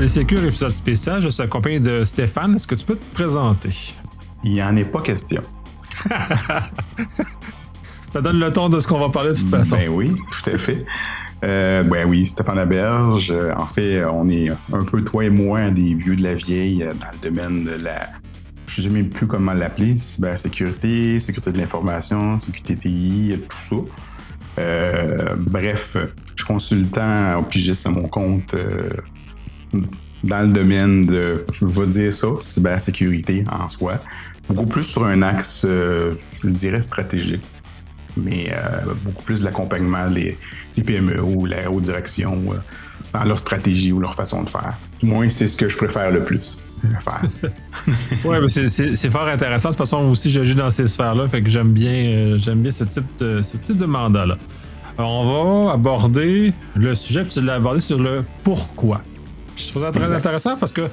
Polysécure, épisode spécial. Je suis accompagné de Stéphane. Est-ce que tu peux te présenter? Il n'y en est pas question. Ça donne le ton de ce qu'on va parler de toute façon. Ben oui, tout à fait. Euh, ben oui, Stéphane Aberge. En fait, on est un peu toi et moi des vieux de la vieille dans le domaine de la. Je ne sais même plus comment l'appeler, cybersécurité, sécurité de l'information, sécurité TI, tout ça. Euh, bref, je suis consultant au pigiste à mon compte euh, dans le domaine de, je vais dire ça, cybersécurité en soi. Beaucoup plus sur un axe, euh, je dirais, stratégique mais beaucoup plus de l'accompagnement des, PME ou la haute direction dans leur stratégie ou leur façon de faire. Du moins, c'est ce que je préfère le plus faire. oui, c'est fort intéressant. De toute façon, aussi, j'agis dans ces sphères-là, fait que j'aime bien, bien ce type de, ce type de mandat-là. On va aborder le sujet, puis tu l'as abordé sur le pourquoi. Je trouve ça très intéressant parce que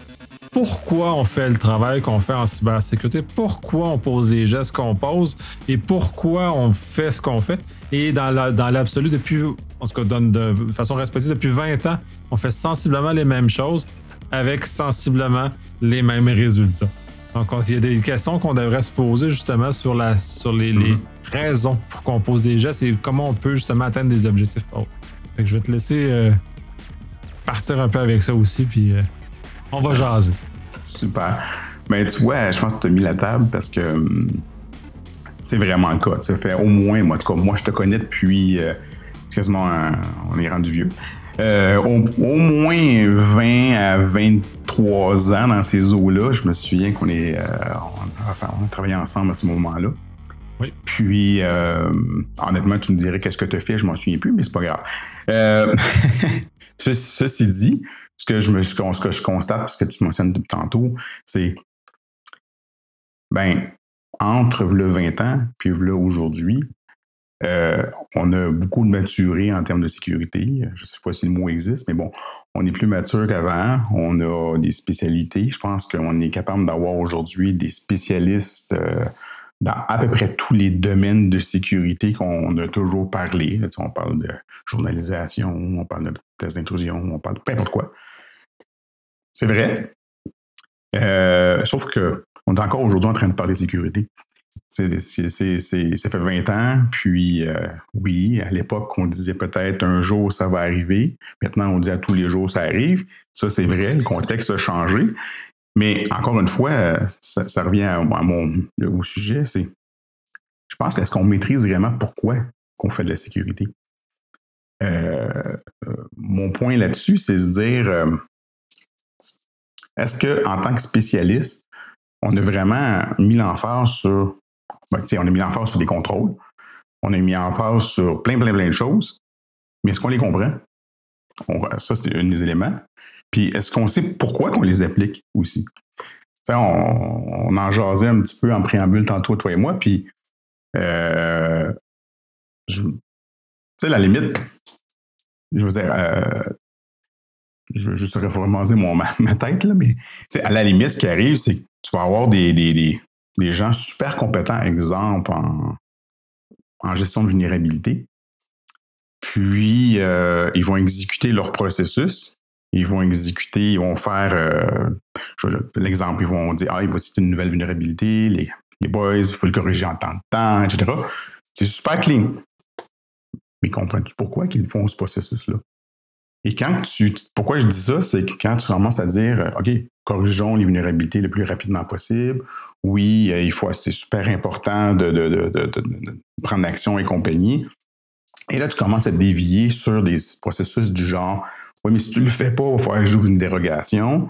pourquoi on fait le travail qu'on fait en cybersécurité, pourquoi on pose les gestes qu'on pose? Et pourquoi on fait ce qu'on fait? Et dans l'absolu, depuis, en tout cas de, façon respective, depuis 20 ans, on fait sensiblement les mêmes choses avec sensiblement les mêmes résultats. Donc, il y a des questions qu'on devrait se poser justement sur, la, sur les, mm-hmm. raisons pour qu'on pose des gestes et comment on peut justement atteindre des objectifs je vais te laisser euh, partir un peu avec ça aussi, puis euh, on va jaser. Super. Mais ben, tu vois, je pense que tu as mis la table parce que hum, c'est vraiment le cas. Ça fait au moins, moi, en tout cas, moi, je te connais depuis euh, quasiment, on est rendu vieux. au, au, moins 20 à 20 trois ans dans ces eaux-là. Je me souviens qu'on est, euh, on, enfin, on a travaillé ensemble à ce moment-là. Oui. Puis, euh, honnêtement, tu me dirais qu'est-ce que tu as fait, je m'en souviens plus, mais c'est pas grave. Ceci dit, ce que je ce constate, parce que tu mentionnes depuis tantôt, c'est, ben, entre le 20 ans puis le aujourd'hui, euh, on a beaucoup de maturé en termes de sécurité. Je ne sais pas si le mot existe, mais bon, on est plus mature qu'avant. On a des spécialités. Je pense qu'on est capable d'avoir aujourd'hui des spécialistes euh, dans à peu près tous les domaines de sécurité qu'on a toujours parlé. on parle de journalisation, on parle de tests d'intrusion, on parle de peu importe quoi. C'est vrai. Euh, sauf que on est encore aujourd'hui en train de parler de sécurité. C'est, ça fait 20 ans, puis euh, oui, à l'époque, on disait peut-être un jour ça va arriver. Maintenant, on dit à tous les jours ça arrive. Ça, c'est vrai, le contexte a changé. Mais encore une fois, ça, revient à, mon, au sujet, c'est je pense qu'est-ce qu'on maîtrise vraiment pourquoi qu'on fait de la sécurité? Euh, euh, mon point là-dessus, c'est se dire est-ce qu'en tant que spécialiste, on a vraiment mis l'emphase sur ben, on a mis face sur des contrôles. On a mis face sur plein, plein, plein de choses. Mais est-ce qu'on les comprend? ça, c'est un des éléments. Puis est-ce qu'on sait pourquoi qu'on les applique aussi? On, en jasait un petit peu en préambule tantôt, toi et moi, puis euh, tu sais, la limite, je veux dire, euh, je, je saurais reformater mon, ma, tête, là, mais à la limite, ce qui arrive, c'est que tu vas avoir des, des, des gens super compétents, exemple en, gestion de vulnérabilité. Puis, euh, ils vont exécuter leur processus. Ils vont exécuter, ils vont faire, euh, l'exemple, ils vont dire, ah, il va citer une nouvelle vulnérabilité, les, les boys, il faut le corriger en temps de temps, etc. C'est super clean. Mais comprends-tu pourquoi qu'ils font ce processus-là? Et quand tu. Pourquoi je dis ça, c'est que quand tu commences à dire, euh, OK, corrigeons les vulnérabilités le plus rapidement possible, oui, euh, il faut, c'est super important de, de, prendre action et compagnie. Et là, tu commences à dévier sur des processus du genre, oui, mais si tu le fais pas, il va falloir que j'ouvre une dérogation.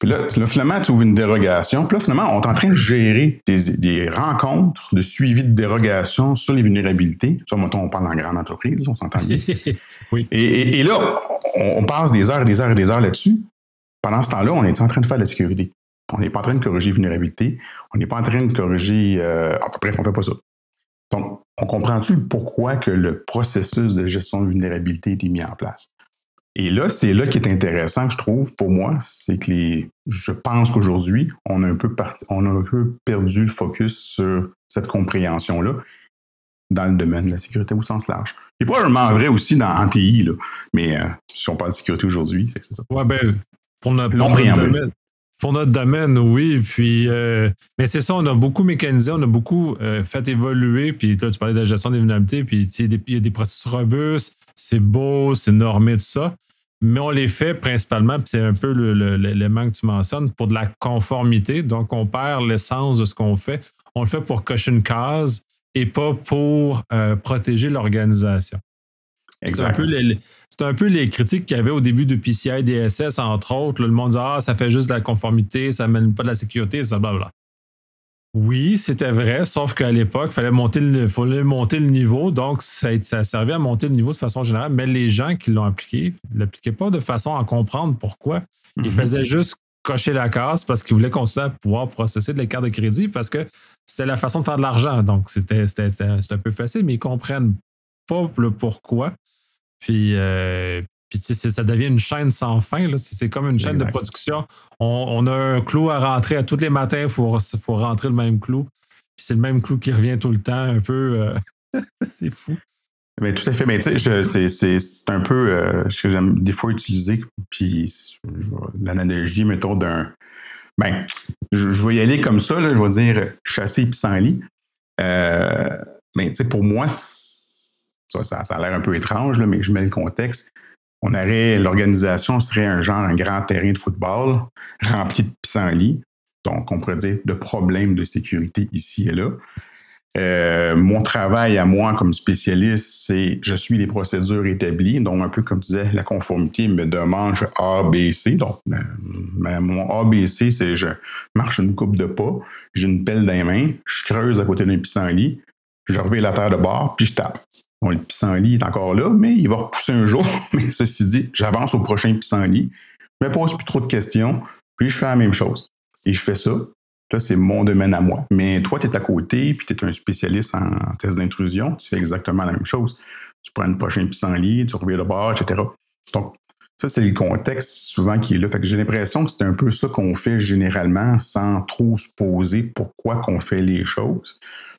Puis là, finalement, tu ouvres une dérogation. Puis là, finalement, on est en train de gérer des, rencontres de suivi de dérogation sur les vulnérabilités. Ça, mettons, on parle en grande entreprise, on s'entend bien. oui. Et, là, on, passe des heures et des heures et des heures là-dessus. Pendant ce temps-là, on est en train de faire de la sécurité. On n'est pas en train de corriger vulnérabilité. On n'est pas en train de corriger. Euh, bref, on ne fait pas ça. Donc, on comprend-tu pourquoi que le processus de gestion de vulnérabilité est mis en place? Et là, c'est là qui est intéressant, je trouve, pour moi, c'est que les, je pense qu'aujourd'hui, on a un peu on a un peu perdu le focus sur cette compréhension-là dans le domaine de la sécurité au sens large. C'est probablement vrai aussi dans en TI, là. mais euh, si on parle de sécurité aujourd'hui, c'est ça. Ouais, ben, pour notre, domaine. Pour notre domaine, oui. Puis, euh, mais c'est ça, on a beaucoup mécanisé, on a beaucoup euh, fait évoluer. Puis toi, tu parlais de la gestion des vulnérabilités. Puis il y a des processus robustes, c'est beau, c'est normé, tout ça. Mais on les fait principalement, puis c'est un peu l'élément que tu mentionnes, pour de la conformité. Donc, on perd l'essence de ce qu'on fait. On le fait pour cocher une case et pas pour euh, protéger l'organisation. C'est un, peu les, un peu les critiques qu'il y avait au début de PCI DSS, entre autres. le monde disait Ah, ça fait juste de la conformité, ça mène pas de la sécurité, ça, blablabla. Oui, c'était vrai, sauf qu'à l'époque, il fallait monter le, fallait monter le niveau, donc ça, ça servait à monter le niveau de façon générale, mais les gens qui l'ont appliqué ne l'appliquaient pas de façon à comprendre pourquoi. Ils mhm. faisaient juste cocher la case parce qu'ils voulaient continuer à pouvoir processer de la carte de crédit parce que c'était la façon de faire de l'argent. Donc, c'était un peu facile, mais ils ne comprennent pas le pourquoi. Puis, euh, puis ça devient une chaîne sans fin. C'est comme une chaîne de production. On, a un clou à rentrer à tous les matins, il faut, faut, rentrer le même clou. Puis c'est le même clou qui revient tout le temps, un peu. Euh, c'est fou. Mais tout à fait. Mais tu sais, c'est un peu euh, ce que j'aime des fois utiliser. Puis l'analogie, mettons, d'un. Ben, je, vais y aller comme ça, là, je vais dire chasser pissenlit. Euh, mais tu sais, pour moi, ça, ça, ça a l'air un peu étrange, là, mais je mets le contexte on aurait, l'organisation serait un genre, un grand terrain de football rempli de pissenlits. Donc, on pourrait dire de problèmes de sécurité ici et là. Euh, mon travail à moi comme spécialiste, c'est je suis les procédures établies. Donc, un peu comme tu disais, la conformité me demande je fais A, B, C. Donc, mon A, B, C, c'est je marche une coupe de pas, j'ai une pelle dans les mains, je creuse à côté d'un pissenlit, je reviens la terre de bord, puis je tape. Le pissenlit est encore là, mais il va repousser un jour. Mais ceci dit, j'avance au prochain pissenlit. Je me pose plus trop de questions, puis je fais la même chose. Et je fais ça. Là, c'est mon domaine à moi. Mais toi, tu es à côté, puis tu es un spécialiste en test d'intrusion. Tu fais exactement la même chose. Tu prends le prochain pissenlit, tu reviens de bord, etc. Donc, ça, c'est le contexte souvent qui est là. Fait que j'ai l'impression que c'est un peu ça qu'on fait généralement sans trop se poser pourquoi qu'on fait les choses.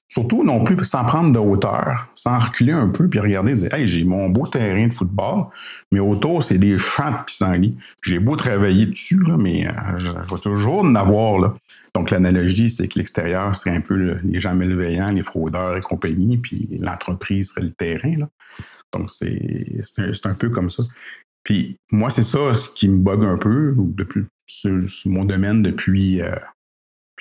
Surtout non plus sans prendre de hauteur, sans reculer un peu puis regarder et dire Hey, j'ai mon beau terrain de football, mais autour, c'est des champs de pissenlit. J'ai beau travailler dessus, là, mais euh, je, vais toujours en avoir. Là. Donc, l'analogie, c'est que l'extérieur serait un peu les gens malveillants, les fraudeurs et compagnie, puis l'entreprise serait le terrain. Donc, c'est un, peu comme ça. Puis, moi, c'est ça ce qui me bug un peu, depuis, sur, mon domaine depuis. Euh,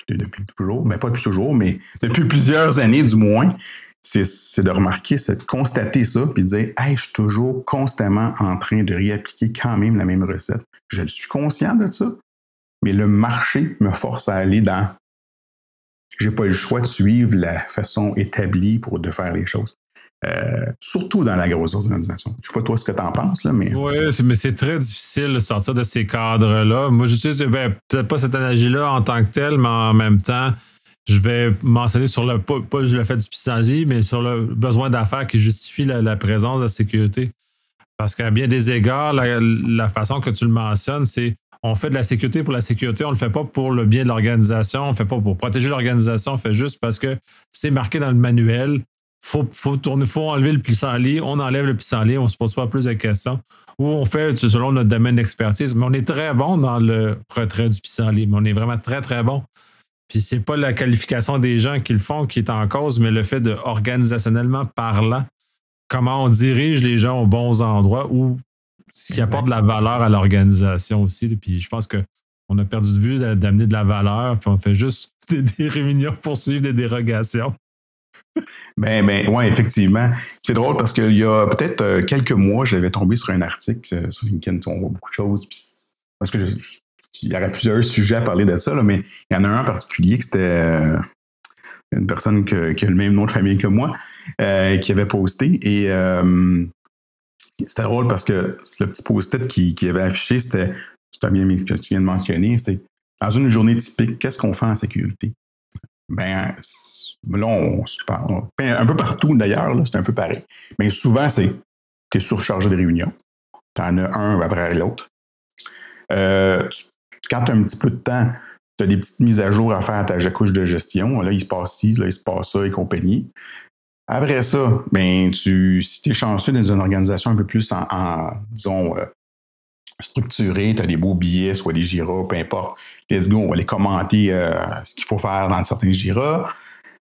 depuis toujours, mais ben, pas depuis toujours, mais depuis plusieurs années du moins, c'est de remarquer, c'est de constater ça, puis de dire, hey, je suis toujours constamment en train de réappliquer quand même la même recette. Je suis conscient de ça, mais le marché me force à aller dans. J'ai pas le choix de suivre la façon établie pour de faire les choses. Euh, surtout dans la grosse organisation. Je ne sais pas toi ce que tu en penses, là, mais. Oui, mais c'est très difficile de sortir de ces cadres-là. Moi, j'utilise ben, peut-être pas cette analogie-là en tant que telle, mais en même temps, je vais mentionner sur le pas, le fait du pissenlit, mais sur le besoin d'affaires qui justifie la, présence de la sécurité. Parce qu'à bien des égards, la, façon que tu le mentionnes, c'est on fait de la sécurité pour la sécurité, on ne le fait pas pour le bien de l'organisation, on ne fait pas pour protéger l'organisation, on fait juste parce que c'est marqué dans le manuel faut, faut tourner, faut enlever le pissenlit, on enlève le pissenlit, on ne se pose pas plus de questions. Ou on fait selon notre domaine d'expertise. Mais on est très bon dans le retrait du pissenlit, mais on est vraiment très, très bon. Puis c'est pas la qualification des gens qui le font qui est en cause, mais le fait de organisationnellement parlant, comment on dirige les gens aux bons endroits ou ce qui apporte de la valeur à l'organisation aussi. Puis je pense qu'on a perdu de vue d'amener de la valeur, puis on fait juste des réunions pour suivre des dérogations. Ben, ben, ouais, effectivement. C'est drôle parce qu'il y a peut-être euh, quelques mois, j'avais tombé sur un article euh, sur LinkedIn, on voit beaucoup de choses. parce que il y aurait plusieurs sujets à parler de ça, mais il y en a un en particulier que c'était euh, une personne qui a le même nom de famille que moi qui avait posté. Et c'était drôle parce que le petit post-it qui, avait affiché, c'était, bien ce que tu viens de mentionner, c'est dans une journée typique, qu'est-ce qu'on fait en sécurité? Ben, là, on, un peu partout d'ailleurs, c'est un peu pareil. Mais souvent, c'est tu es surchargé de réunions. Tu en as un après l'autre. Euh, quand tu as un petit peu de temps, tu as des petites mises à jour à faire à ta couche de gestion. Là, il se passe ci, là, il se passe ça et compagnie. Après ça, ben, tu, si tu es chanceux dans une organisation un peu plus en, disons, euh, structuré, tu as des beaux billets, soit des giras, peu importe. Let's go, on va les commenter euh, ce qu'il faut faire dans certains giras.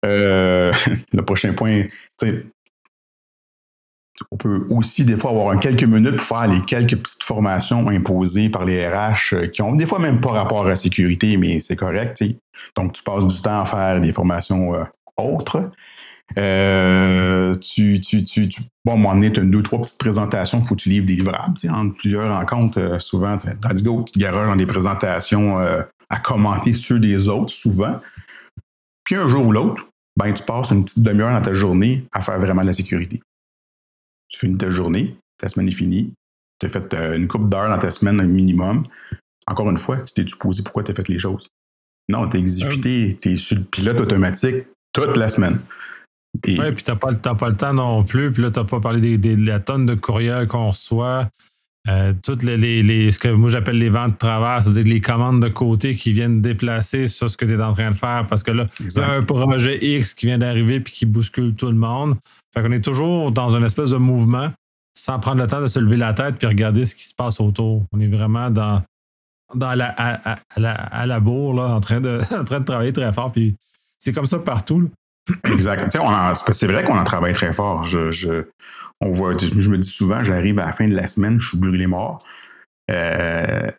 Euh, le prochain point, on peut aussi des fois avoir quelques minutes pour faire les quelques petites formations imposées par les RH euh, qui ont des fois même pas rapport à la sécurité, mais c'est correct. Donc, tu passes du temps à faire des formations autres. Euh, tu, tu, tu, bon, à un moment donné, tu as deux, trois petites présentations, faut que tu livres des livrables. En plusieurs rencontres, euh, souvent, tu let's go, tu te garages dans des présentations euh, à commenter sur des autres, souvent. Puis un jour ou l'autre, ben, tu passes une petite demi-heure dans ta journée à faire vraiment de la sécurité. Tu finis ta journée, ta semaine est finie, tu as fait une coupe d'heures dans ta semaine un minimum. Encore une fois, tu t'es posé pourquoi tu as fait les choses? Non, tu es exécuté, tu es sur le pilote automatique toute la semaine. Oui, puis t'as pas, pas le temps non plus. Puis là, t'as pas parlé de la tonne de courriels qu'on reçoit. Euh, toutes les, les, ce que moi j'appelle les ventes de travers, c'est-à-dire les commandes de côté qui viennent déplacer sur ce que tu es en train de faire parce que là, a un projet X qui vient d'arriver puis qui bouscule tout le monde. Fait qu'on est toujours dans une espèce de mouvement sans prendre le temps de se lever la tête puis regarder ce qui se passe autour. On est vraiment dans, dans la, à, la, à la bourre, là, en, train de, en train de travailler très fort. Puis c'est comme ça partout. Exact. c'est vrai qu'on en travaille très fort. Je, on voit, je me dis souvent, j'arrive à la fin de la semaine, je suis brûlé mort. Euh,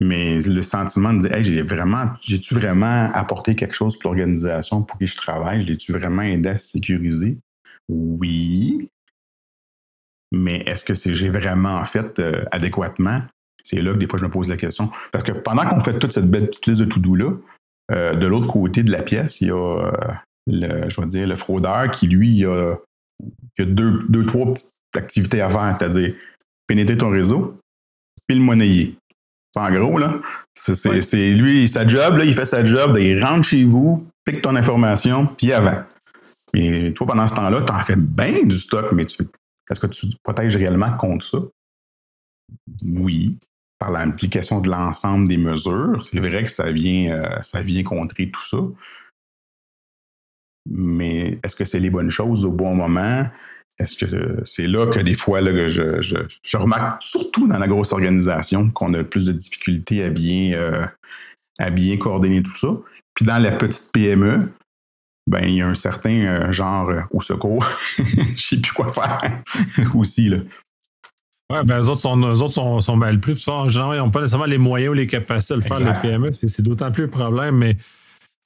mais le sentiment de dire, j'ai vraiment, j'ai-tu vraiment apporté quelque chose pour l'organisation pour qui je travaille? L'ai-tu vraiment aidé à se sécuriser? Oui. Mais est-ce que c'est j'ai vraiment fait euh, adéquatement? C'est là que des fois je me pose la question. Parce que pendant qu'on fait toute cette belle petite liste de tout doux là, euh, de l'autre côté de la pièce, il y a euh, le, je vais dire, le fraudeur qui, lui, il a, deux, deux, trois petites activités à faire, c'est-à-dire pénétrer ton réseau, puis le monnayer. En gros, là, c'est lui, sa job, là, il fait sa job, il rentre chez vous, pique ton information, puis avant. Mais toi, pendant ce temps-là, tu en fais bien du stock, mais est-ce que tu te protèges réellement contre ça? Oui par l'implication de l'ensemble des mesures. C'est vrai que ça vient, euh, ça vient contrer tout ça. Mais est-ce que c'est les bonnes choses au bon moment? Est-ce que c'est là que des fois je, remarque, surtout dans la grosse organisation, qu'on a plus de difficultés à bien, euh, à bien coordonner tout ça? Puis dans la petite PME, ben, il y a un certain euh, genre au secours, je sais plus quoi faire aussi. Oui, ben, eux autres sont, autres sont, sont mal plus. Souvent, généralement, ils n'ont pas nécessairement les moyens ou les capacités de le faire, les PME. C'est d'autant plus le problème, mais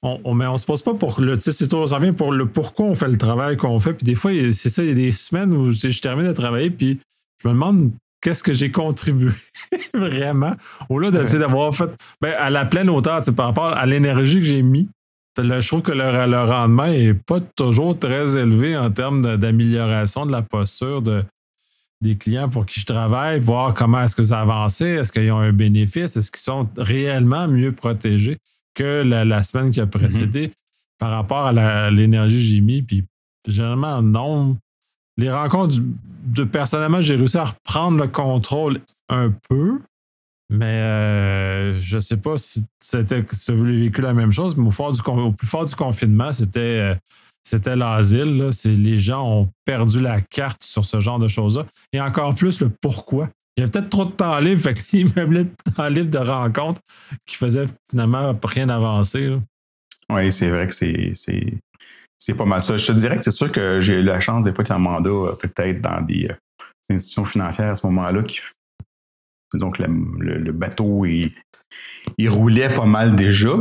on, on, on se pose pas pour le. Tu sais, ça vient pour le pourquoi on fait le travail qu'on fait. Puis des fois, c'est ça, il y a des semaines où je termine de travailler, puis je me demande qu'est-ce que j'ai contribué vraiment. Au-delà d'avoir fait ben, à la pleine hauteur, par rapport à l'énergie que j'ai mis. je trouve que le, le rendement n'est pas toujours très élevé en termes d'amélioration de la posture, de, des clients pour qui je travaille, voir comment est-ce que ça avancé, est-ce qu'ils ont un bénéfice, est-ce qu'ils sont réellement mieux protégés que la, semaine qui a précédé par rapport à l'énergie que j'ai mis. Puis généralement, non. Les rencontres, de, personnellement, j'ai réussi à reprendre le contrôle un peu, mais euh, je ne sais pas si c'était si vous avez vécu la même chose, mais au, du, au plus fort du confinement, c'était euh, c'était l'asile. Les gens ont perdu la carte sur ce genre de choses-là. Et encore plus le pourquoi. Il y avait peut-être trop de temps libre, fait qu'il me temps libre de rencontres qui faisaient finalement rien avancer. Oui, c'est vrai que c'est, pas mal ça. Je te dirais que c'est sûr que j'ai eu la chance des fois un mandat euh, peut-être dans des, euh, institutions financières à ce moment-là qui donc le, bateau il, il roulait pas mal déjà,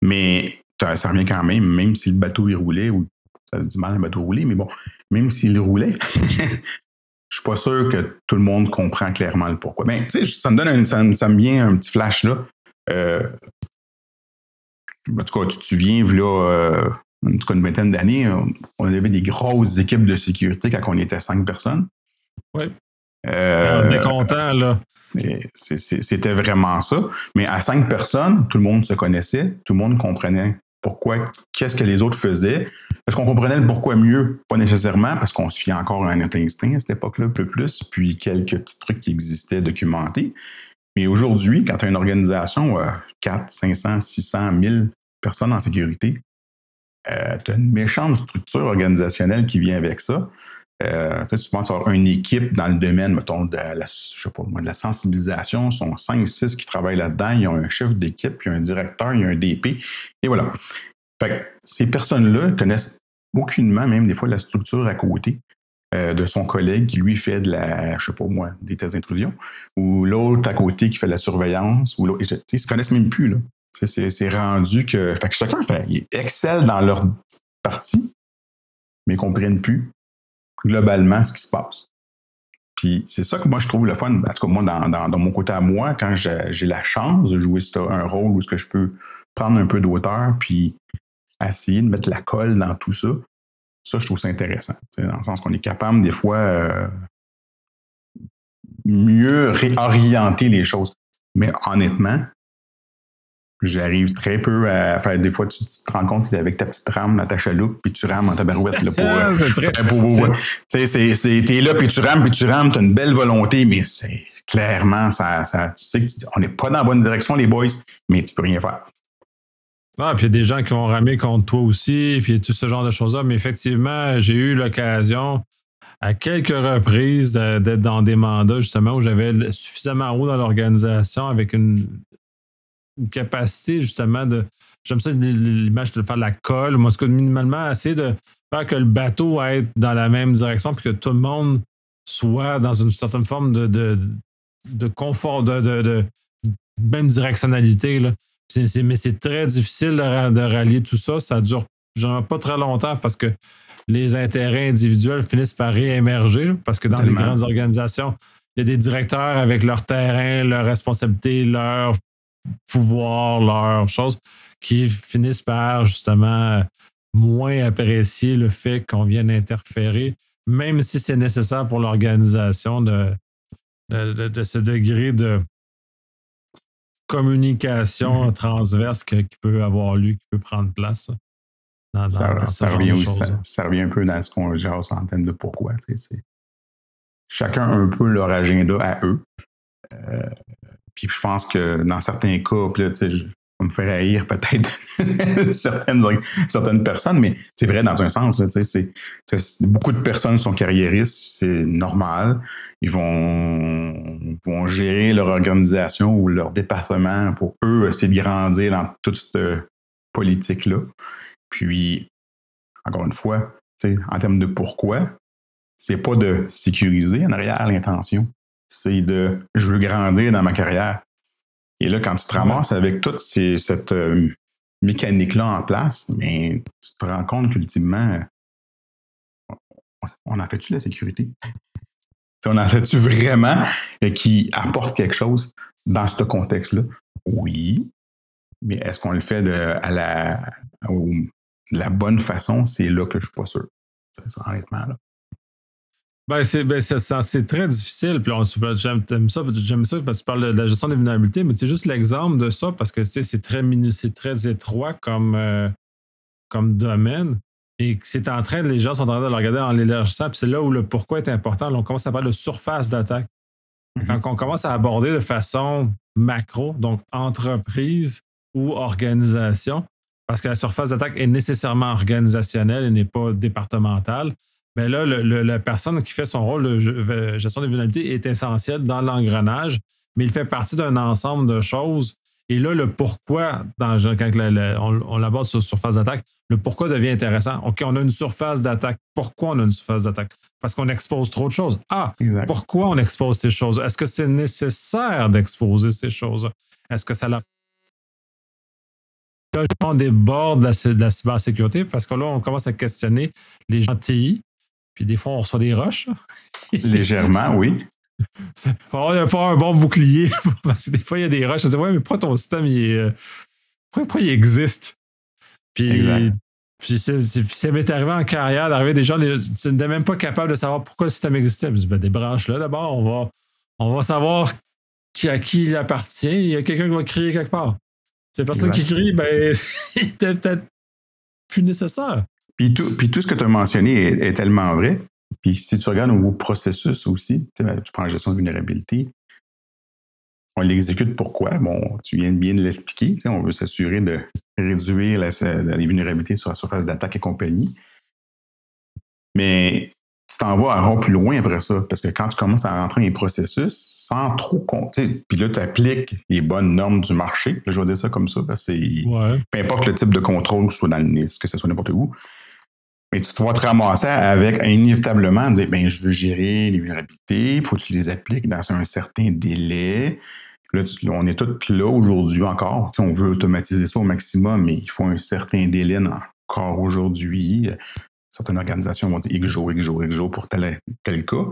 mais ça revient quand même, même si le bateau il roulait ou ça se dit mal un bateau roulé, mais bon, même s'il roulait, je suis pas sûr que tout le monde comprend clairement le pourquoi. Mais tu sais, ça me donne ça, me vient un petit flash là. Euh, en tout cas, tu te souviens, là, euh, en tout cas une vingtaine d'années, on avait des grosses équipes de sécurité quand on était cinq personnes. Oui. Euh, on est content, là. C'était vraiment ça. Mais à cinq personnes, tout le monde se connaissait, tout le monde comprenait pourquoi, qu'est-ce que les autres faisaient. Est-ce qu'on comprenait le pourquoi mieux? Pas nécessairement, parce qu'on se fiait encore à notre instinct à cette époque-là, un peu plus, puis quelques petits trucs qui existaient documentés. Mais aujourd'hui, quand tu as une organisation, 4, 500, 600, 1000 personnes en sécurité, euh, tu as une méchante structure organisationnelle qui vient avec ça. Euh, tu vas avoir une équipe dans le domaine, mettons, de la, je sais pas, de la sensibilisation. Ils sont 5, 6 qui travaillent là-dedans. Ils ont un chef d'équipe, il y a un directeur, il y a un DP. Et voilà. Fait que ces personnes-là connaissent aucunement, même des fois, la structure à côté euh, de son collègue qui, lui, fait de la, je sais pas moi, des tests d'intrusion, ou l'autre à côté qui fait de la surveillance, ou l'autre. Ils se connaissent même plus, là. C'est rendu que, fait que chacun fait, ils excellent dans leur partie, mais ils comprennent plus globalement ce qui se passe. Puis c'est ça que moi je trouve le fun, en tout cas moi dans, mon côté à moi, quand j'ai la chance de jouer un rôle où ce que je peux prendre un peu d'auteur puis essayer de mettre la colle dans tout ça, ça je trouve ça intéressant. Dans le sens qu'on est capable des fois euh, mieux réorienter les choses. Mais honnêtement, J'arrive très peu à faire. Des fois, tu, te rends compte que avec ta petite rame dans ta chaloupe, puis tu rames en ta barouette là, pour. Ah, c'est très. Tu t'es là, puis tu rames, puis tu rames, tu as une belle volonté, mais c'est clairement, ça, ça, tu sais qu'on n'est pas dans la bonne direction, les boys, mais tu peux rien faire. Ah, puis il y a des gens qui vont ramer contre toi aussi, puis tout ce genre de choses-là. Mais effectivement, j'ai eu l'occasion à quelques reprises d'être dans des mandats, justement, où j'avais suffisamment haut dans l'organisation avec une, une capacité justement de. J'aime ça l'image de faire la colle. Moi, c'est minimalement essayer de faire que le bateau aille dans la même direction puis que tout le monde soit dans une certaine forme de, de, confort, de, de, même directionnalité. Là. mais c'est très difficile de, rallier tout ça. Ça dure genre, pas très longtemps parce que les intérêts individuels finissent par réémerger. Parce que dans les grandes organisations, il y a des directeurs avec leur terrain, leurs responsabilités, leurs pouvoir, leurs choses, qui finissent par justement moins apprécier le fait qu'on vienne interférer, même si c'est nécessaire pour l'organisation de, de, ce degré de communication mm-hmm. transverse qui peut avoir lieu, qui peut prendre place. ça, revient un peu dans ce qu'on jase en termes de pourquoi. Chacun a un peu leur agenda à eux. Euh, puis je pense que dans certains cas, puis là, je, me faire haïr peut-être certaines, certaines personnes, mais c'est vrai dans un sens. Là, c'est, beaucoup de personnes sont carriéristes, c'est normal. Ils vont, vont gérer leur organisation ou leur département pour eux essayer de grandir dans toute cette politique-là. Puis, encore une fois, en termes de pourquoi, c'est pas de sécuriser en arrière l'intention c'est de je veux grandir dans ma carrière. Et là, quand tu te ramasses avec toute cette euh, mécanique-là en place, mais tu te rends compte qu'ultimement, on en fait-tu la sécurité? On en fait-tu vraiment qui apporte quelque chose dans ce contexte-là? Oui. Mais est-ce qu'on le fait de, à la, la bonne façon? C'est là que je ne suis pas sûr. Honnêtement, là. Ben, c'est ben, très difficile. Puis j'aime ça, j'aime ça parce que tu parles de la gestion des vulnérabilités, mais c'est juste l'exemple de ça parce que c'est très c'est très étroit comme, euh, comme domaine. Et c'est en train, les gens sont en train de le regarder en l'élargissant, puis c'est là où le pourquoi est important. Là, on commence à parler de surface d'attaque. Mm-hmm. Quand on commence à aborder de façon macro, donc entreprise ou organisation, parce que la surface d'attaque est nécessairement organisationnelle et n'est pas départementale, mais là, la personne qui fait son rôle de gestion des vulnérabilités est essentielle dans l'engrenage, mais il fait partie d'un ensemble de choses. Et là, le pourquoi, dans, quand on, l'aborde sur surface d'attaque, le pourquoi devient intéressant. OK, on a une surface d'attaque. Pourquoi on a une surface d'attaque? Parce qu'on expose trop de choses. Ah, pourquoi on expose ces choses? Est-ce que c'est nécessaire d'exposer ces choses? Est-ce que ça l'a on déborde de la, de la cybersécurité parce que là, on commence à questionner les gens TI puis des fois, on reçoit des roches. Légèrement, oui. Il faut avoir un bon bouclier. Parce que des fois, il y a des roches. Je dis, ouais, mais pourquoi ton système, il, est, euh, pourquoi, il existe? Puis, exact. puis ça m'est arrivé en carrière d'arriver des gens, tu n'étais même pas capable de savoir pourquoi le système existait. Je ben, des branches là, d'abord, on va, on va savoir qui, à qui il appartient. Il y a quelqu'un qui va crier quelque part. Cette personne qui crie, ben, il était peut-être plus nécessaire. Puis tout, puis tout ce que tu as mentionné est, tellement vrai. Puis si tu regardes au processus aussi, tu prends la gestion de vulnérabilité, on l'exécute pourquoi? Bon, tu viens de bien l'expliquer. On veut s'assurer de réduire la, les vulnérabilités sur la surface d'attaque et compagnie. Mais tu t'en vas encore plus loin après ça. Parce que quand tu commences à rentrer dans les processus, sans trop compter, puis là, tu appliques les bonnes normes du marché. Là, je vais dire ça comme ça, parce que peu importe le type de contrôle, soit dans le NIS, que ce soit n'importe où. Mais tu te vas te ramasser avec inévitablement dire ben, je veux gérer les vulnérabilités, il faut que tu les appliques dans un certain délai. Là, on est tous là aujourd'hui encore. on veut automatiser ça au maximum, mais il faut un certain délai encore aujourd'hui certaines organisations vont dire X jours, X jours, X jours pour tel, tel cas.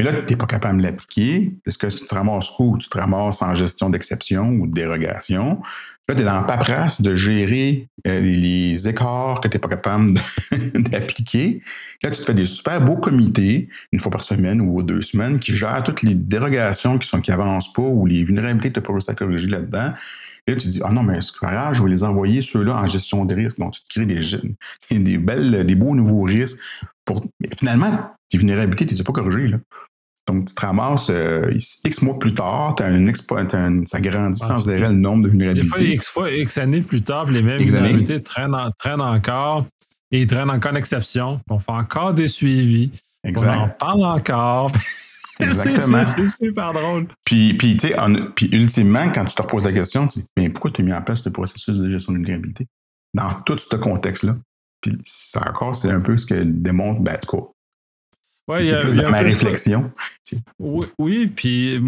Mais là, tu n'es pas capable de l'appliquer. Est-ce que tu te ramasses où? Tu te ramasses en gestion d'exception ou de dérogation. Là, tu es dans la paperasse de gérer euh, les écarts que tu n'es pas capable d'appliquer. Là, tu te fais des super beaux comités, une fois par semaine ou deux semaines, qui gèrent toutes les dérogations qui sont qui pas ou les vulnérabilités que tu n'as pas réussi à corriger là-dedans. Et là, tu dis, ah non, mais c'est pas grave, je vais les envoyer ceux-là en gestion de risque. Donc, tu te crées des, belles, des beaux nouveaux risques. Pour... Finalement, tes vulnérabilités, tu ne les as pas corrigées. Donc, tu te ramasses euh, X mois plus tard, tu as une ça grandit sans arrêt le nombre de vulnérabilités. Des fois, X fois, X années plus tard, les mêmes vulnérabilités traînent, traînent, encore et ils traînent encore en exception. On fait encore des suivis. On en parle encore. Exactement. c'est super drôle. Puis, puis, tu sais, puis ultimement, quand tu te reposes la question, tu dis, mais pourquoi tu as mis en place ce processus de gestion de vulnérabilité? Dans tout ce contexte-là? Puis ça encore, c'est un peu ce que démontre, ben, Ouais, il y a, plus ma réflexion. Oui, oui, puis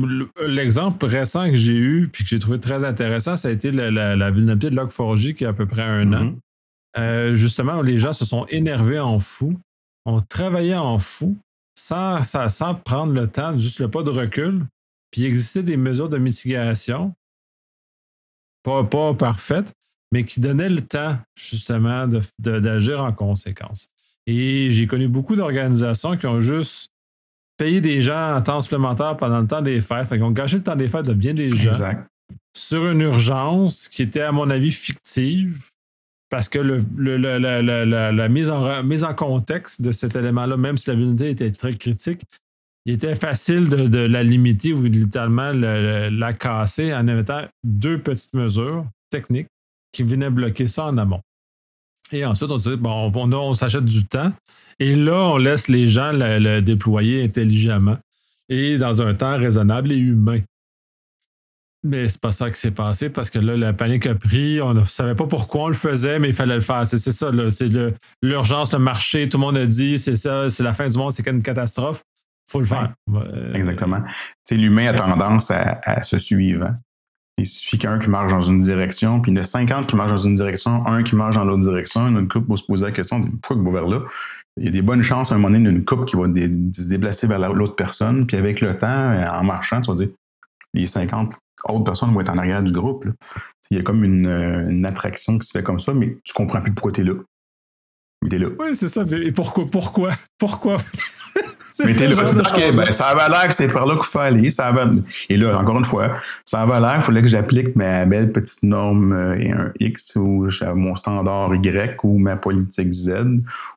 l'exemple récent que j'ai eu puis que j'ai trouvé très intéressant, ça a été la, la, vulnérabilité de Log4j qui a à peu près un an. Mm-hmm. Euh, justement, où les gens se sont énervés en fou, ont travaillé en fou, sans, sans, prendre le temps, juste le pas de recul, puis il existait des mesures de mitigation, pas, pas parfaites, mais qui donnaient le temps, justement, d'agir en conséquence. Et j'ai connu beaucoup d'organisations qui ont juste payé des gens en temps supplémentaire pendant le temps des fêtes. Fait ont gâché le temps des fêtes de bien des gens. Sur une urgence qui était, à mon avis, fictive parce que le, la, mise, en, mise en contexte de cet élément-là, même si la vulnérabilité était très critique, il était facile de, la limiter ou littéralement la casser en mettant deux petites mesures techniques qui venaient bloquer ça en amont. Et ensuite, on dit, bon, on, on s'achète du temps. Et là, on laisse les gens le déployer intelligemment et dans un temps raisonnable et humain. Mais c'est pas ça qui s'est passé parce que là, la panique a pris. On ne savait pas pourquoi on le faisait, mais il fallait le faire. C'est ça, c'est l'urgence, le, marché. Tout le monde a dit c'est ça, c'est la fin du monde, c'est une catastrophe. Il faut le faire. Exactement. L'humain a tendance à, se suivre. Hein. Il suffit qu'un qui marche dans une direction, puis il y en a 50 qui marchent dans une direction, un qui marche dans l'autre direction, une couple va se poser la question pourquoi il va vers là Il y a des bonnes chances à un moment donné d'une couple qui va se déplacer vers l'autre personne, puis avec le temps, en marchant, tu vas dire les 50 autres personnes vont être en arrière du groupe. Il y a comme euh, une, attraction qui se fait comme ça, mais tu comprends plus pourquoi tu es là. Mais tu es là. Oui, c'est ça. Et pourquoi? Pourquoi? Pourquoi? Mais t'es là, tu dis, ben, ça avait l'air que c'est par là qu'il faut aller. Ça Et là, encore une fois, ça avait l'air qu'il fallait que j'applique ma belle petite norme euh, et un X ou mon standard Y ou ma politique Z,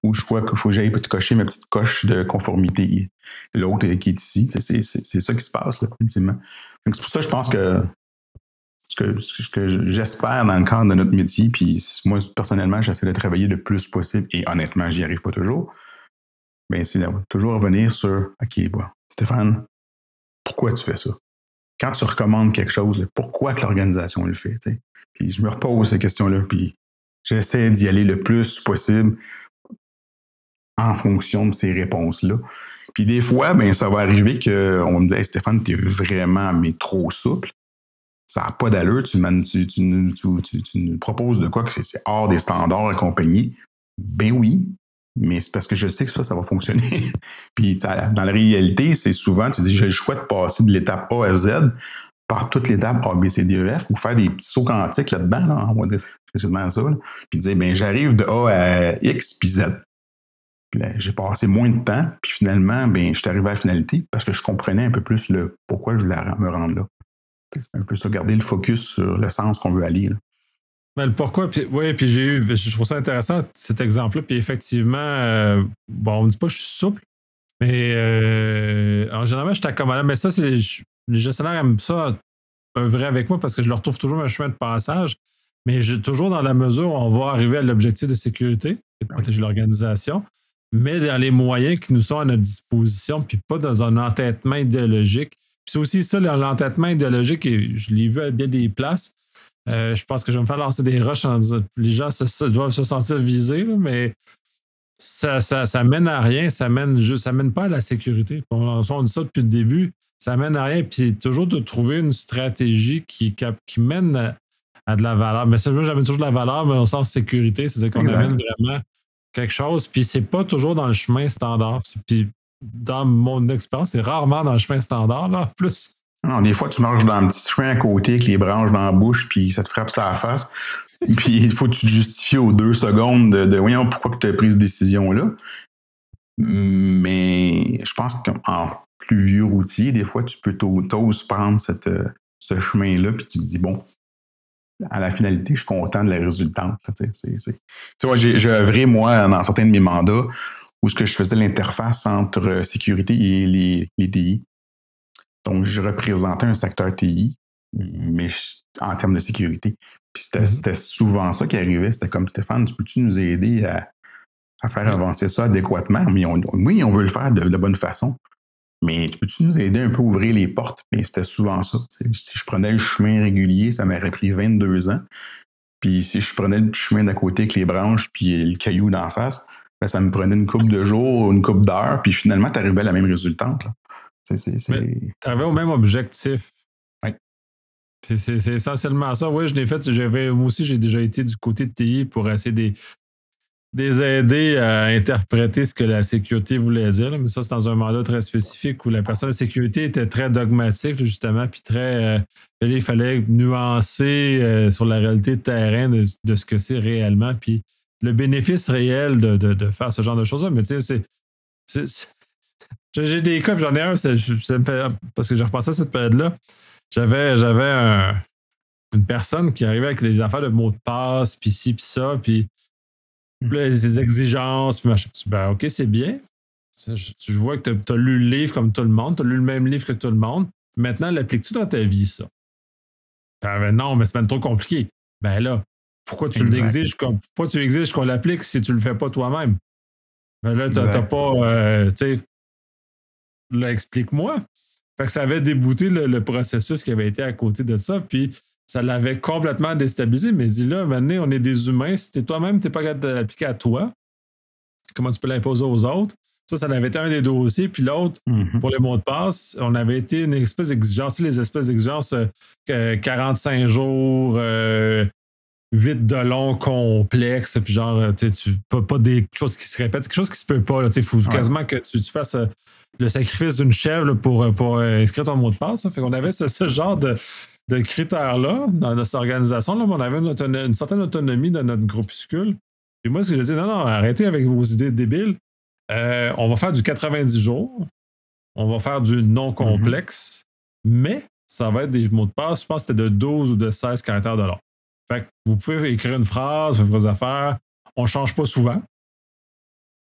ou je crois qu'il faut que j'aille cocher ma petite coche de conformité. L'autre qui est ici, c'est ça qui se passe, là, ultimement. C'est pour ça que je pense que ce que, ce que j'espère dans le cadre de notre métier, puis moi, personnellement, j'essaie de travailler le plus possible, et honnêtement, j'y arrive pas toujours, mais c'est toujours revenir sur OK, bon, Stéphane, pourquoi tu fais ça? Quand tu recommandes quelque chose, pourquoi que l'organisation le fait? Puis je me repose ces questions-là, puis j'essaie d'y aller le plus possible en fonction de ces réponses-là. Puis des fois, ben, ça va arriver qu'on me dit Stéphane, tu es vraiment mais trop souple. Ça n'a pas d'allure, tu, tu, tu, tu, nous proposes de quoi que c'est hors des standards et compagnie. Ben oui, mais c'est parce que je sais que ça, ça va fonctionner. Puis dans la réalité, c'est souvent, tu dis, j'ai le choix de passer de l'étape A à Z par toute l'étape A, B, C, D, E, F ou faire des petits sauts quantiques là-dedans, là, on va dire ça, puis dire, ben j'arrive de A à X puis Z. Puis j'ai passé moins de temps, puis finalement, ben je suis arrivé à la finalité parce que je comprenais un peu plus le pourquoi je voulais me rendre là. C'est un peu ça, garder le focus sur le sens qu'on veut aller. Là. Mais pourquoi? oui, puis j'ai eu, je trouve ça intéressant cet exemple-là. Puis effectivement, euh, bon, on ne dit pas que je suis souple, mais euh, en général, je suis accommodant. Mais ça, c'est les gestionnaires aiment ça un vrai avec moi parce que je leur trouve toujours un chemin de passage. Mais toujours dans la mesure où on va arriver à l'objectif de sécurité et de protéger l'organisation. mais dans les moyens qui nous sont à notre disposition, puis pas dans un entêtement idéologique. Puis c'est aussi ça, l'entêtement idéologique, et je l'ai vu à bien des places. Euh, je pense que je vais me faire lancer des rushs en disant les gens doivent se sentir visés, mais ça, ça, mène à rien, ça mène juste, ça mène pas à la sécurité. On, on dit ça depuis le début, ça mène à rien. Puis toujours de trouver une stratégie qui, qui mène à, de la valeur. Mais ça, j'amène toujours de la valeur, mais au sens sécurité, c'est-à-dire qu'on amène vraiment quelque chose. Puis c'est pas toujours dans le chemin standard. Puis dans mon expérience, c'est rarement dans le chemin standard, là, en plus. Non, des fois, tu marches dans un petit chemin à côté avec les branches dans la bouche, puis ça te frappe ça la face. puis il faut que tu te justifies aux deux secondes de, voyons pourquoi tu as pris cette décision-là? Mais je pense qu'en plus vieux routier, des fois, tu peux t'oses prendre cette, ce chemin-là, puis tu te dis, bon, à la finalité, je suis content de la résultante. Tu vois, j'ai œuvré, moi, dans certains de mes mandats, où ce que je faisais l'interface entre sécurité et les, les. Donc, je représentais un secteur TI, mais en termes de sécurité. Puis mm-hmm. c'était souvent ça qui arrivait. C'était comme Stéphane, tu peux-tu nous aider à, faire avancer ça adéquatement? Mais oui, on veut le faire de, la bonne façon. Mais tu peux-tu nous aider un peu à ouvrir les portes? Mais c'était souvent ça. Si je prenais le chemin régulier, ça m'aurait pris 22 ans. Puis si je prenais le chemin d'à côté avec les branches puis le caillou d'en face, ben, ça me prenait une coupe de jours, une coupe d'heures, puis finalement, tu arrivais à la même résultante. Tu arrivais au même objectif. Oui. C'est essentiellement ça. Oui, je l'ai fait. Moi aussi, j'ai déjà été du côté de TI pour essayer des, des aider à interpréter ce que la sécurité voulait dire. Mais ça, c'est dans un mandat très spécifique où la personne de sécurité était très dogmatique, justement, puis très. Euh, il fallait nuancer euh, sur la réalité de terrain de, ce que c'est réellement, puis le bénéfice réel de, faire ce genre de choses-là. Mais tu sais, c'est. J'ai des cas, j'en ai un, parce que j'ai repassé à cette période-là. J'avais, j'avais une personne qui arrivait avec les affaires de mots de passe, puis ci, puis ça, puis les exigences, puis machin. Ben, OK, c'est bien. Je, vois que tu as, lu le livre comme tout le monde, tu as lu le même livre que tout le monde. Maintenant, l'appliques-tu dans ta vie, ça? Ben, non, mais c'est même trop compliqué. Ben là, pourquoi tu l'exiges pourquoi tu exiges qu'on l'applique si tu le fais pas toi-même? Ben là, tu n'as pas. Euh, là, explique-moi. Fait que ça avait débouté le, processus qui avait été à côté de ça. Puis ça l'avait complètement déstabilisé. Mais dis là, maintenant, on est des humains. Si toi-même, tu n'es pas capable de l'appliquer à toi, comment tu peux l'imposer aux autres? Ça, ça avait été un des dossiers. Puis l'autre, mm-hmm. pour les mots de passe, on avait été une espèce d'exigence, les espèces d'exigences 45 euh, jours, euh, vite de long, complexe, puis genre, tu pas, pas des choses qui se répètent, quelque chose qui se peut pas. Il faut quasiment que tu, fasses euh, le sacrifice d'une chèvre pour, pour inscrire ton mot de passe. Fait qu'on avait ce genre de de critères-là dans notre organisation. Là, on avait une, certaine autonomie dans notre groupuscule. Et moi, ce que je dis, non, non, arrêtez avec vos idées débiles. Euh, on va faire du 90 jours. On va faire du non mm-hmm. complexe. Mais ça va être des mots de passe, je pense que c'était de 12 ou de 16 caractères de long. Fait que vous pouvez écrire une phrase, faire vos affaires. On ne change pas souvent.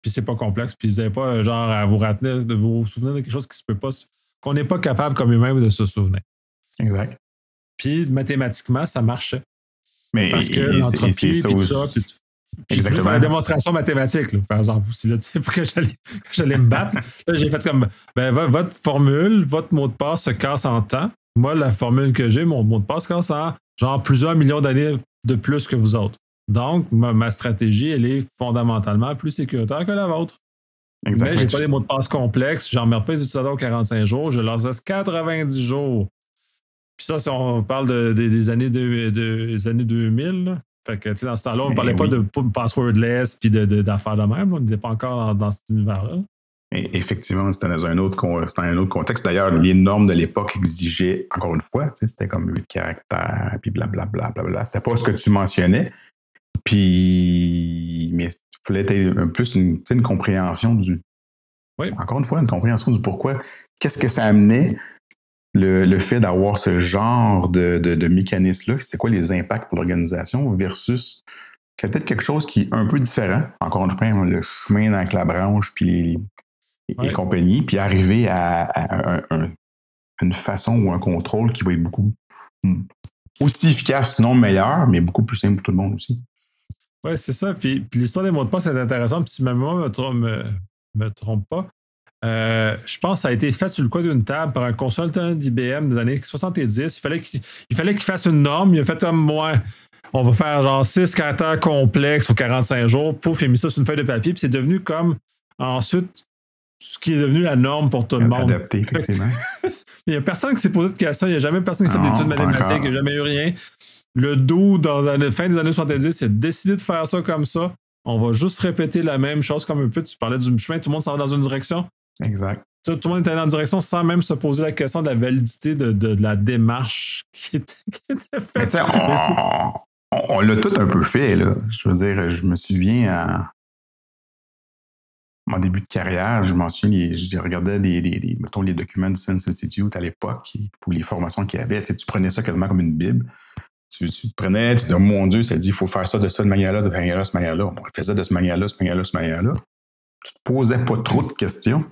Puis c'est pas complexe. Puis vous n'avez pas genre à vous retenir, de vous souvenir de quelque chose qui se peut pas, qu'on n'est pas capable comme humain de se souvenir. Exact. Puis mathématiquement, ça marchait. Mais Parce que l'entropie, et tout ça, Exactement. la démonstration mathématique, par exemple, aussi, là, pour que j'allais me battre. là, j'ai fait comme ben, votre formule, votre mot de passe se casse en temps. Moi, la formule que j'ai, mon mot de passe se casse en genre plusieurs millions d'années de plus que vous autres. Donc, ma, stratégie, elle est fondamentalement plus sécuritaire que la vôtre. Exactement. Mais j'ai pas des mots de passe complexes, j'emmerde pas les utilisateurs aux 45 jours, je leur laisse 90 jours puis ça, si on parle des, années, de, années 2000, fait que, dans ce temps-là, on ne parlait pas de passwordless puis d'affaires de, même. On n'était pas encore dans, cet univers-là. Effectivement, c'était dans un autre, un autre contexte. D'ailleurs, les normes de l'époque exigeaient, encore une fois, c'était comme 8 caractères, puis blablabla. Bla, bla, C'était pas ce que tu mentionnais. Puis, mais il fallait plus une, une compréhension du. Oui. Encore une fois, une compréhension du pourquoi. Qu'est-ce que ça amenait? le, fait d'avoir ce genre de, mécanisme-là, c'est quoi les impacts pour l'organisation versus peut-être quelque chose qui est un peu différent? Encore une fois, le chemin avec la branche, puis les, compagnies, puis arriver à, une façon ou un contrôle qui va être beaucoup aussi efficace, sinon meilleur, mais beaucoup plus simple pour tout le monde aussi. Ouais, c'est ça. Puis, l'histoire des mots de passe est intéressante. Puis si ma mémoire me, me, trompe pas, euh, je pense que ça a été fait sur le coin d'une table par un consultant d'IBM des années 70. Il fallait qu'il fallait qu'il fasse une norme. Il a fait comme moi. On va faire genre 6 caractères complexes ou 45 jours. Pouf, il a mis ça sur une feuille de papier. Puis c'est devenu comme ensuite ce qui est devenu la norme pour tout le monde. Adapté, effectivement. il n'y a personne qui s'est posé de questions. Il n'y a jamais personne qui a fait d'études mathématiques. Il n'y a jamais eu rien. Le dos, dans la fin des années 70, il a décidé de faire ça comme ça. On va juste répéter la même chose comme un peu. Tu parlais du chemin, tout le monde s'en va dans une direction. Exact. Tout, le monde était dans une direction sans même se poser la question de la validité de, la démarche qui était, faite. On, l'a tout un peu fait, là. Je veux dire, je me souviens à mon début de carrière, je m'en souviens, je regardais mettons, les documents du Sense Institute à l'époque, pour les formations qu'il y avait. Tu, prenais ça quasiment comme une Bible. Tu, te prenais, tu disais, oh mon Dieu, ça dit, il faut faire ça de cette manière-là, de manière-là, de manière-là. On faisait de cette manière-là, cette manière-là, cette manière-là. Tu te posais pas trop de questions.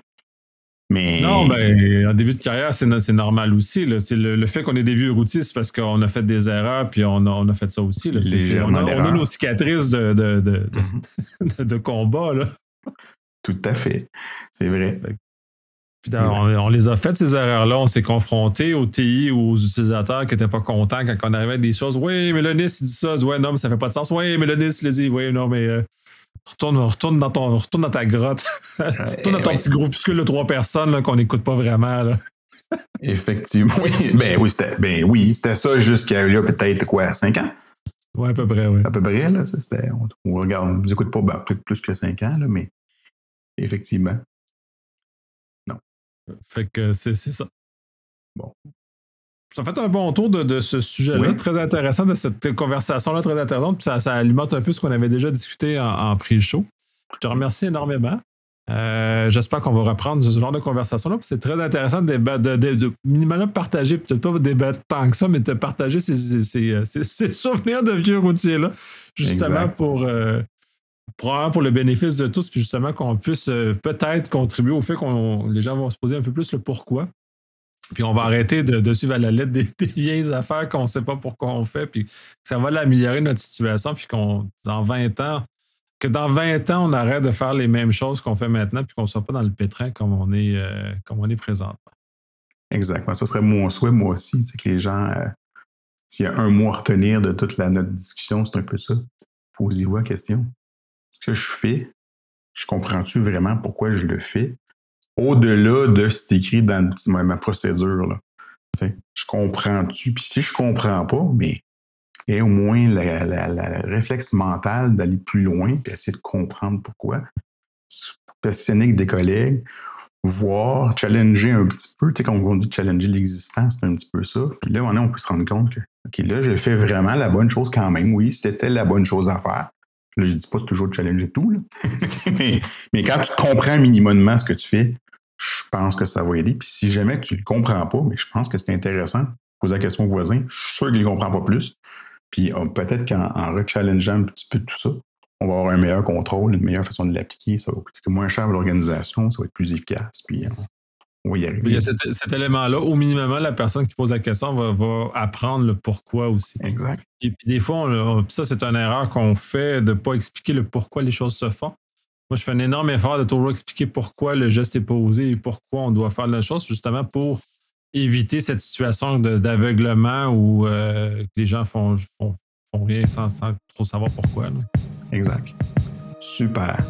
Mais... Non, ben, en début de carrière, c'est, normal aussi. C'est le, fait qu'on ait des vieux routiers, c'est parce qu'on a fait des erreurs, puis on a, fait ça aussi. on, a, nos cicatrices de, de, combat. Là. Tout à fait. C'est vrai. Puis on, les a faites, ces erreurs-là. On s'est confronté aux TI ou aux utilisateurs qui n'étaient pas contents quand on arrivait à des choses. Oui, mais le NIS, il dit ça. Ouais, non, mais ça fait pas de sens. Oui, mais le NIS, il dit. Oui, non, mais. Euh, Retourne, retourne, dans ton, retourne dans ta grotte. retourne dans ton petit groupuscule de trois personnes qu'on n'écoute pas vraiment. Là. Effectivement. Oui, ben oui, c'était ben oui, ça jusqu'à là, peut-être quoi, cinq ans? Oui, à peu près, oui. À peu près, là. C'était, on, regarde, on nous écoute pas ben, plus, que cinq ans, là, mais effectivement. Non. Fait que c'est, ça. Bon ça fait un bon tour de, ce sujet-là, très intéressant, de cette conversation-là, très intéressante. ça, ça, alimente un peu ce qu'on avait déjà discuté en, en pré-show. Je te remercie énormément. Euh, j'espère qu'on va reprendre ce genre de conversation-là. C'est très intéressant de, de, de, minimalement partager, peut-être pas débattre tant que ça, mais de partager ces, souvenirs de vieux routiers-là, justement pour, euh, pour le bénéfice de tous, puis justement qu'on puisse euh, peut-être contribuer au fait que les gens vont se poser un peu plus le pourquoi. Puis on va arrêter de, suivre à la lettre des, vieilles affaires qu'on ne sait pas pourquoi on fait, puis ça va améliorer notre situation, puis qu'on, dans 20 ans, que dans 20 ans, on arrête de faire les mêmes choses qu'on fait maintenant, puis qu'on ne soit pas dans le pétrin comme on est, euh, est présentement. Exactement. Ça serait mon souhait, moi aussi, que les gens, euh, s'il y a un mot à retenir de toute la, notre discussion, c'est un peu ça. Posez-vous la question. Ce que je fais, je comprends-tu vraiment pourquoi je le fais? au-delà de ce qui est écrit dans ma, procédure. Là. je comprends-tu? Puis si je comprends pas, mais et au moins le réflexe mental d'aller plus loin puis essayer de comprendre pourquoi. Questionner avec des collègues, voir, challenger un petit peu. Tu sais, quand on dit challenger l'existence, c'est un petit peu ça. Puis là, on peut se rendre compte que, OK, là, j'ai fait vraiment la bonne chose quand même. Oui, c'était la bonne chose à faire. Là, je dis pas toujours de challenger tout, mais, mais, quand tu comprends minimumement ce que tu fais, je pense que ça va aider. Puis si jamais tu ne le comprends pas, mais je pense que c'est intéressant, poser la question au voisin, je suis sûr qu'il ne comprend pas plus. Puis euh, peut-être qu'en rechallengeant un petit peu tout ça, on va avoir un meilleur contrôle, une meilleure façon de l'appliquer. Ça va coûter moins cher à l'organisation, ça va être plus efficace. Puis on, Il y a cet, élément-là. Au minimum, la personne qui pose la question va, apprendre le pourquoi aussi. Exact. Et puis des fois, ça, c'est une erreur qu'on fait de ne pas expliquer le pourquoi les choses se font. Moi, je fais un énorme effort de toujours expliquer pourquoi le geste est posé et pourquoi on doit faire la chose, justement pour éviter cette situation d'aveuglement où euh, les gens font, font, rien sans, trop savoir pourquoi. Exact. Super.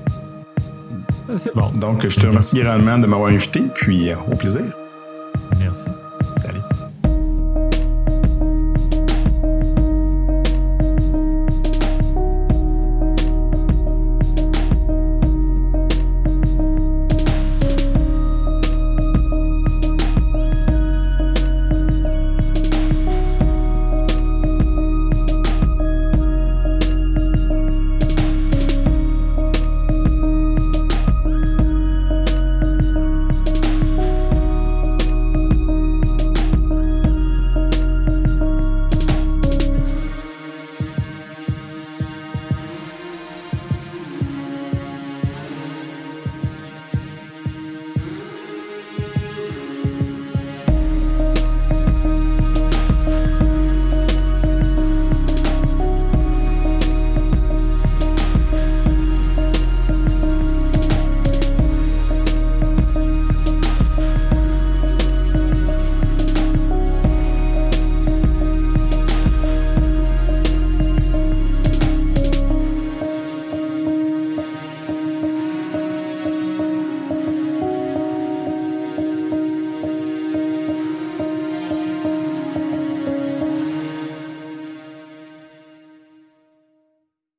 Euh, c'est bon. Donc, je te remercie grandement de m'avoir invité, puis euh, au plaisir. Merci. Salut.